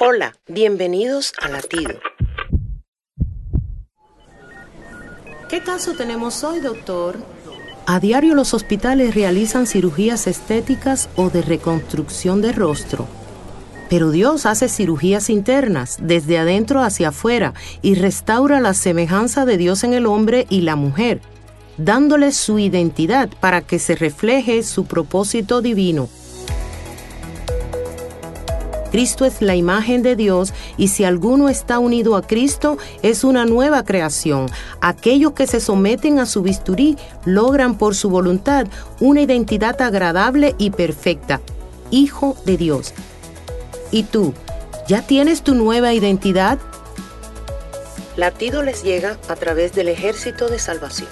Hola, bienvenidos a Latido. ¿Qué caso tenemos hoy, doctor? A diario los hospitales realizan cirugías estéticas o de reconstrucción de rostro. Pero Dios hace cirugías internas, desde adentro hacia afuera, y restaura la semejanza de Dios en el hombre y la mujer, dándoles su identidad para que se refleje su propósito divino. Cristo es la imagen de Dios y si alguno está unido a Cristo es una nueva creación. Aquellos que se someten a su bisturí logran por su voluntad una identidad agradable y perfecta, hijo de Dios. ¿Y tú? ¿Ya tienes tu nueva identidad? Latido les llega a través del ejército de salvación.